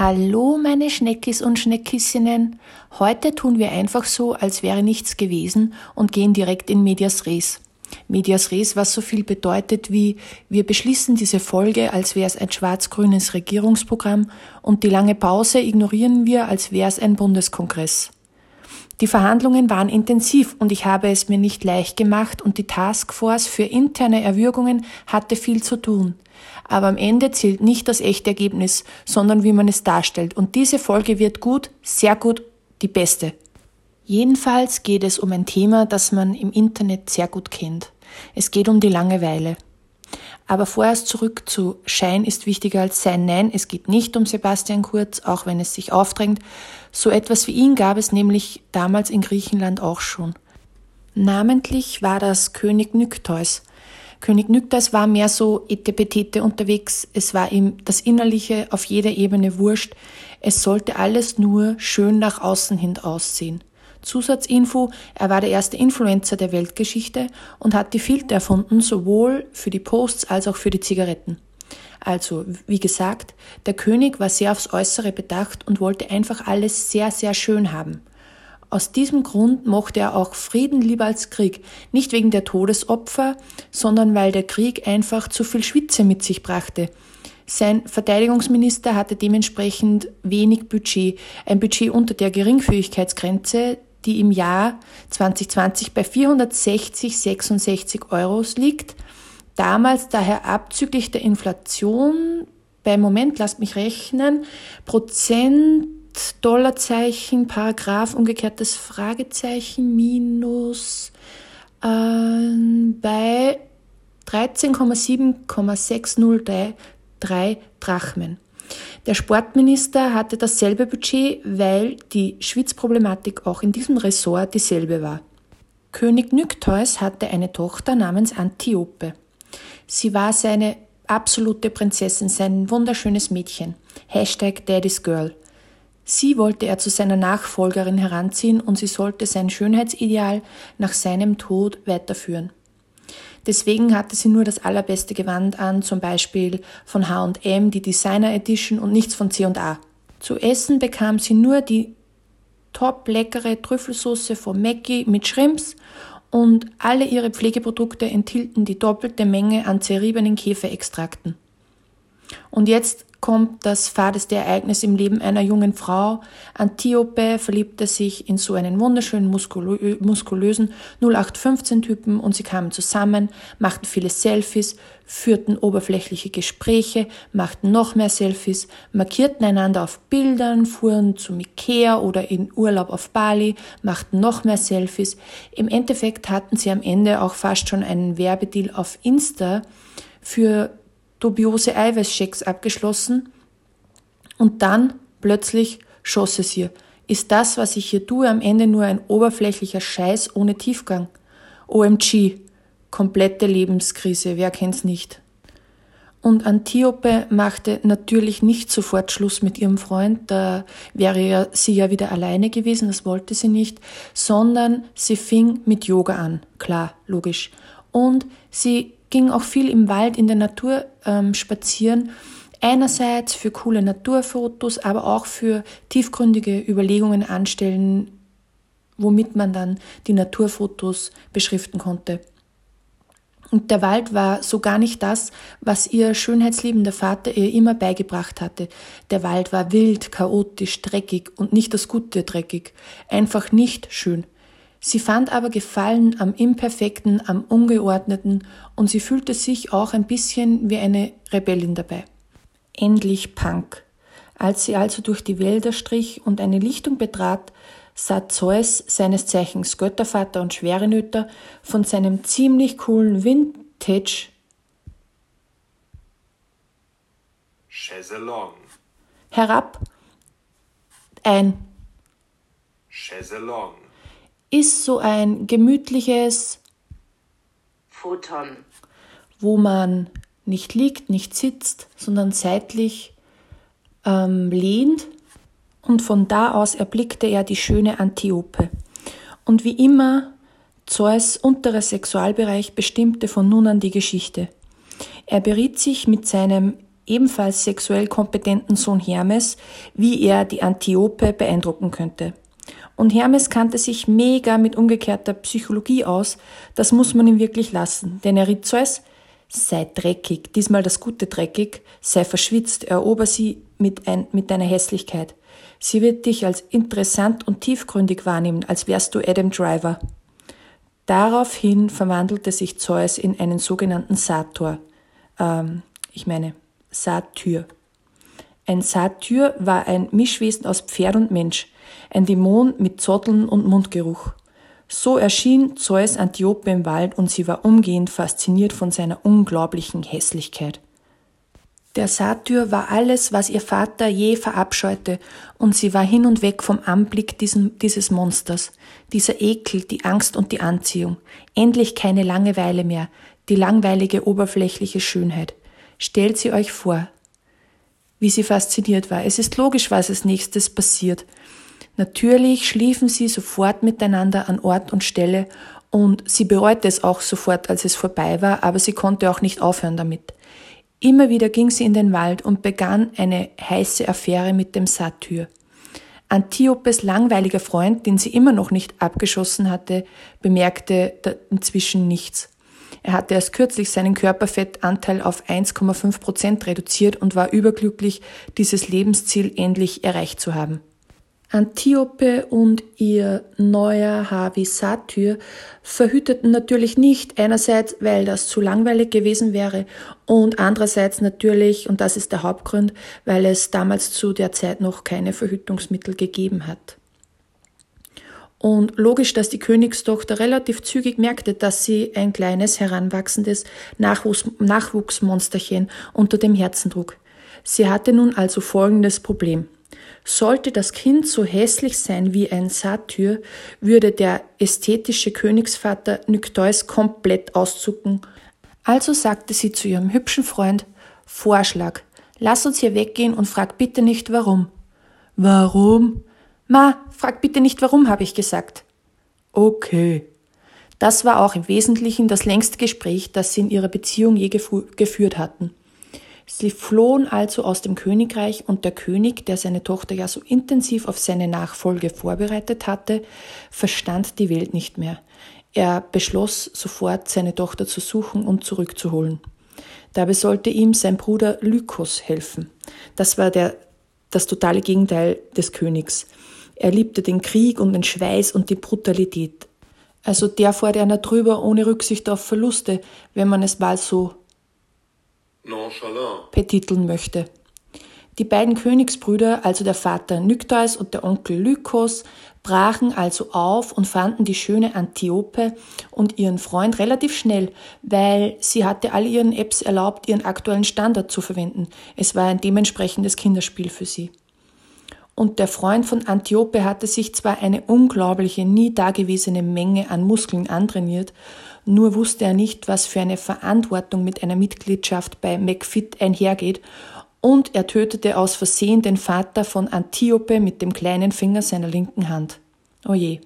Hallo meine Schneckis und Schneckissinnen. Heute tun wir einfach so, als wäre nichts gewesen und gehen direkt in Medias Res. Medias Res, was so viel bedeutet wie wir beschließen diese Folge, als wäre es ein schwarz-grünes Regierungsprogramm und die lange Pause ignorieren wir, als wäre es ein Bundeskongress. Die Verhandlungen waren intensiv und ich habe es mir nicht leicht gemacht und die Taskforce für interne Erwürgungen hatte viel zu tun. Aber am Ende zählt nicht das echte Ergebnis, sondern wie man es darstellt. Und diese Folge wird gut, sehr gut, die beste. Jedenfalls geht es um ein Thema, das man im Internet sehr gut kennt. Es geht um die Langeweile. Aber vorerst zurück zu Schein ist wichtiger als Sein. Nein, es geht nicht um Sebastian Kurz, auch wenn es sich aufdrängt. So etwas wie ihn gab es nämlich damals in Griechenland auch schon. Namentlich war das König Nykteus. König Nykteus war mehr so etepetete unterwegs. Es war ihm das Innerliche auf jeder Ebene wurscht. Es sollte alles nur schön nach außen hin aussehen. Zusatzinfo, er war der erste Influencer der Weltgeschichte und hat die Filter erfunden, sowohl für die Posts als auch für die Zigaretten. Also, wie gesagt, der König war sehr aufs Äußere bedacht und wollte einfach alles sehr, sehr schön haben. Aus diesem Grund mochte er auch Frieden lieber als Krieg, nicht wegen der Todesopfer, sondern weil der Krieg einfach zu viel Schwitze mit sich brachte. Sein Verteidigungsminister hatte dementsprechend wenig Budget, ein Budget unter der Geringfügigkeitsgrenze, die im Jahr 2020 bei 460,66 Euro liegt. Damals daher abzüglich der Inflation bei Moment, lasst mich rechnen, Prozent, Dollarzeichen, Paragraph, umgekehrtes Fragezeichen, minus äh, bei 13,7,603 Drachmen. Der Sportminister hatte dasselbe Budget, weil die Schwitzproblematik auch in diesem Ressort dieselbe war. König Nykteus hatte eine Tochter namens Antiope. Sie war seine absolute Prinzessin, sein wunderschönes Mädchen. Hashtag Daddy's Girl. Sie wollte er zu seiner Nachfolgerin heranziehen und sie sollte sein Schönheitsideal nach seinem Tod weiterführen. Deswegen hatte sie nur das allerbeste Gewand an, zum Beispiel von H&M, die Designer Edition und nichts von C&A. Zu essen bekam sie nur die top leckere Trüffelsauce von Mackie mit Shrimps und alle ihre Pflegeprodukte enthielten die doppelte Menge an zerriebenen Käferextrakten. Und jetzt kommt das fadeste Ereignis im Leben einer jungen Frau. Antiope verliebte sich in so einen wunderschönen, muskulö muskulösen 0815-Typen und sie kamen zusammen, machten viele Selfies, führten oberflächliche Gespräche, machten noch mehr Selfies, markierten einander auf Bildern, fuhren zum Ikea oder in Urlaub auf Bali, machten noch mehr Selfies. Im Endeffekt hatten sie am Ende auch fast schon einen Werbedeal auf Insta für dubiose Eiweißschecks abgeschlossen und dann plötzlich schoss es ihr. Ist das, was ich hier tue, am Ende nur ein oberflächlicher Scheiß ohne Tiefgang? OMG, komplette Lebenskrise, wer kennt's nicht? Und Antiope machte natürlich nicht sofort Schluss mit ihrem Freund, da wäre sie ja wieder alleine gewesen, das wollte sie nicht, sondern sie fing mit Yoga an, klar, logisch. Und sie ging auch viel im Wald in der Natur ähm, spazieren. Einerseits für coole Naturfotos, aber auch für tiefgründige Überlegungen anstellen, womit man dann die Naturfotos beschriften konnte. Und der Wald war so gar nicht das, was ihr schönheitsliebender Vater ihr immer beigebracht hatte. Der Wald war wild, chaotisch, dreckig und nicht das Gute dreckig, einfach nicht schön. Sie fand aber Gefallen am Imperfekten, am Ungeordneten und sie fühlte sich auch ein bisschen wie eine Rebellin dabei. Endlich Punk. Als sie also durch die Wälder strich und eine Lichtung betrat, sah Zeus, seines Zeichens Göttervater und Schwerenöter, von seinem ziemlich coolen Vintage Chaiselong herab ein Chaiselong ist so ein gemütliches Futon, wo man nicht liegt, nicht sitzt, sondern seitlich ähm, lehnt. Und von da aus erblickte er die schöne Antiope. Und wie immer, Zeus unterer Sexualbereich bestimmte von nun an die Geschichte. Er beriet sich mit seinem ebenfalls sexuell kompetenten Sohn Hermes, wie er die Antiope beeindrucken könnte. Und Hermes kannte sich mega mit umgekehrter Psychologie aus, das muss man ihm wirklich lassen, denn er riet Zeus, sei dreckig, diesmal das gute dreckig, sei verschwitzt, erober sie mit, ein, mit deiner Hässlichkeit. Sie wird dich als interessant und tiefgründig wahrnehmen, als wärst du Adam Driver. Daraufhin verwandelte sich Zeus in einen sogenannten Sator. Ähm, ich meine, Satyr. Ein Satyr war ein Mischwesen aus Pferd und Mensch, ein Dämon mit Zotteln und Mundgeruch. So erschien Zeus Antiope im Wald und sie war umgehend fasziniert von seiner unglaublichen Hässlichkeit. Der Satyr war alles, was ihr Vater je verabscheute, und sie war hin und weg vom Anblick diesem, dieses Monsters, dieser Ekel, die Angst und die Anziehung, endlich keine Langeweile mehr, die langweilige oberflächliche Schönheit. Stellt sie euch vor, wie sie fasziniert war. Es ist logisch, was als nächstes passiert. Natürlich schliefen sie sofort miteinander an Ort und Stelle und sie bereute es auch sofort, als es vorbei war, aber sie konnte auch nicht aufhören damit. Immer wieder ging sie in den Wald und begann eine heiße Affäre mit dem Satyr. Antiopes langweiliger Freund, den sie immer noch nicht abgeschossen hatte, bemerkte inzwischen nichts. Er hatte erst kürzlich seinen Körperfettanteil auf 1,5 Prozent reduziert und war überglücklich, dieses Lebensziel endlich erreicht zu haben. Antiope und ihr neuer Havi Satyr verhüteten natürlich nicht, einerseits, weil das zu langweilig gewesen wäre und andererseits natürlich, und das ist der Hauptgrund, weil es damals zu der Zeit noch keine Verhütungsmittel gegeben hat. Und logisch, dass die Königstochter relativ zügig merkte, dass sie ein kleines, heranwachsendes Nachwuchs Nachwuchsmonsterchen unter dem Herzen trug. Sie hatte nun also folgendes Problem. Sollte das Kind so hässlich sein wie ein Satyr, würde der ästhetische Königsvater Nykteus komplett auszucken. Also sagte sie zu ihrem hübschen Freund, Vorschlag, lass uns hier weggehen und frag bitte nicht warum. Warum? Ma, frag bitte nicht warum, habe ich gesagt. Okay. Das war auch im Wesentlichen das längste Gespräch, das sie in ihrer Beziehung je geführt hatten. Sie flohen also aus dem Königreich und der König, der seine Tochter ja so intensiv auf seine Nachfolge vorbereitet hatte, verstand die Welt nicht mehr. Er beschloss sofort, seine Tochter zu suchen und zurückzuholen. Dabei sollte ihm sein Bruder Lykos helfen. Das war der, das totale Gegenteil des Königs. Er liebte den Krieg und den Schweiß und die Brutalität. Also der fährt einer drüber ohne Rücksicht auf Verluste, wenn man es mal so betiteln möchte. Die beiden Königsbrüder, also der Vater Nykteus und der Onkel Lykos, brachen also auf und fanden die schöne Antiope und ihren Freund relativ schnell, weil sie hatte all ihren Apps erlaubt, ihren aktuellen Standard zu verwenden. Es war ein dementsprechendes Kinderspiel für sie. Und der Freund von Antiope hatte sich zwar eine unglaubliche, nie dagewesene Menge an Muskeln antrainiert nur wusste er nicht, was für eine Verantwortung mit einer Mitgliedschaft bei McFit einhergeht, und er tötete aus Versehen den Vater von Antiope mit dem kleinen Finger seiner linken Hand. Oje.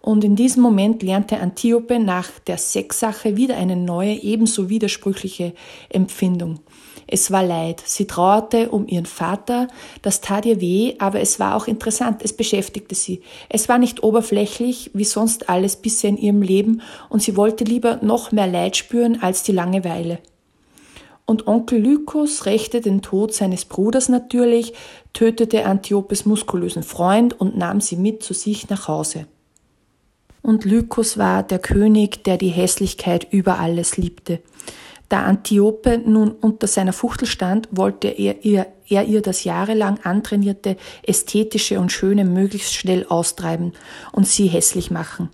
Und in diesem Moment lernte Antiope nach der Sexsache wieder eine neue, ebenso widersprüchliche Empfindung. Es war Leid. Sie trauerte um ihren Vater. Das tat ihr weh, aber es war auch interessant. Es beschäftigte sie. Es war nicht oberflächlich, wie sonst alles bisher in ihrem Leben, und sie wollte lieber noch mehr Leid spüren als die Langeweile. Und Onkel Lykos rächte den Tod seines Bruders natürlich, tötete Antiopes muskulösen Freund und nahm sie mit zu sich nach Hause. Und Lykos war der König, der die Hässlichkeit über alles liebte. Da Antiope nun unter seiner Fuchtel stand, wollte er ihr, er ihr das jahrelang antrainierte Ästhetische und Schöne möglichst schnell austreiben und sie hässlich machen.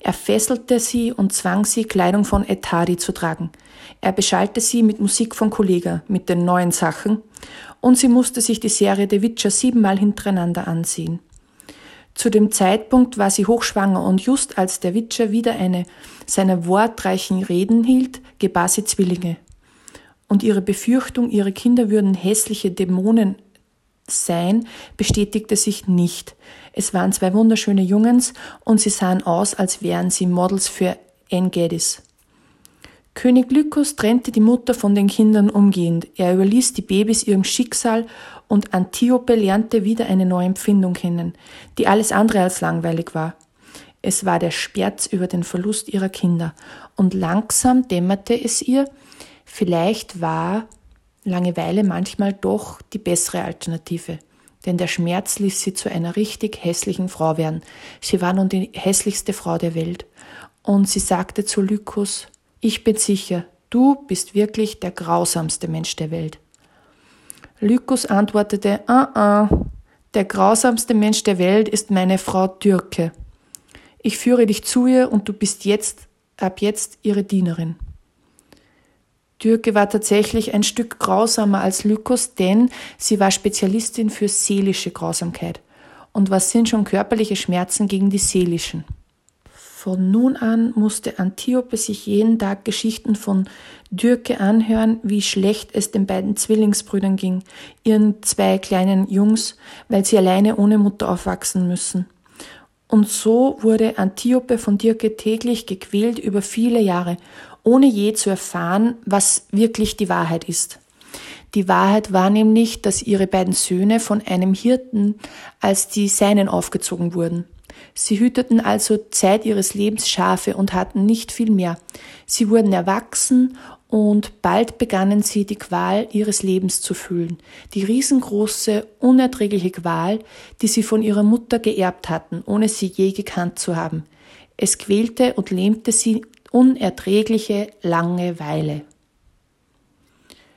Er fesselte sie und zwang sie, Kleidung von Etadi zu tragen. Er beschallte sie mit Musik von Kollega, mit den neuen Sachen, und sie musste sich die Serie The Witcher siebenmal hintereinander ansehen. Zu dem Zeitpunkt war sie hochschwanger und just als der Witcher wieder eine seiner wortreichen Reden hielt, gebar sie Zwillinge. Und ihre Befürchtung, ihre Kinder würden hässliche Dämonen sein, bestätigte sich nicht. Es waren zwei wunderschöne Jungens und sie sahen aus, als wären sie Models für Engadis. König Lykus trennte die Mutter von den Kindern umgehend. Er überließ die Babys ihrem Schicksal und Antiope lernte wieder eine neue Empfindung kennen, die alles andere als langweilig war. Es war der Schmerz über den Verlust ihrer Kinder. Und langsam dämmerte es ihr, vielleicht war Langeweile manchmal doch die bessere Alternative. Denn der Schmerz ließ sie zu einer richtig hässlichen Frau werden. Sie war nun die hässlichste Frau der Welt. Und sie sagte zu Lykus, ich bin sicher, du bist wirklich der grausamste Mensch der Welt. Lykus antwortete, ah, ah, der grausamste Mensch der Welt ist meine Frau Dürke. Ich führe dich zu ihr und du bist jetzt, ab jetzt ihre Dienerin. Dürke war tatsächlich ein Stück grausamer als Lykos, denn sie war Spezialistin für seelische Grausamkeit. Und was sind schon körperliche Schmerzen gegen die seelischen? Von nun an musste Antiope sich jeden Tag Geschichten von Dürke anhören, wie schlecht es den beiden Zwillingsbrüdern ging, ihren zwei kleinen Jungs, weil sie alleine ohne Mutter aufwachsen müssen. Und so wurde Antiope von Dirke täglich gequält über viele Jahre, ohne je zu erfahren, was wirklich die Wahrheit ist. Die Wahrheit war nämlich, dass ihre beiden Söhne von einem Hirten als die Seinen aufgezogen wurden. Sie hüteten also Zeit ihres Lebens Schafe und hatten nicht viel mehr. Sie wurden erwachsen und bald begannen sie die Qual ihres Lebens zu fühlen, die riesengroße, unerträgliche Qual, die sie von ihrer Mutter geerbt hatten, ohne sie je gekannt zu haben. Es quälte und lähmte sie unerträgliche Langeweile.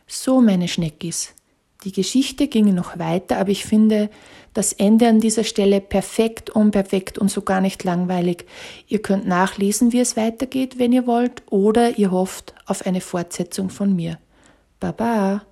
So, meine Schneckis, die Geschichte ging noch weiter, aber ich finde das Ende an dieser Stelle perfekt, unperfekt und so gar nicht langweilig. Ihr könnt nachlesen, wie es weitergeht, wenn ihr wollt, oder ihr hofft auf eine Fortsetzung von mir. Baba!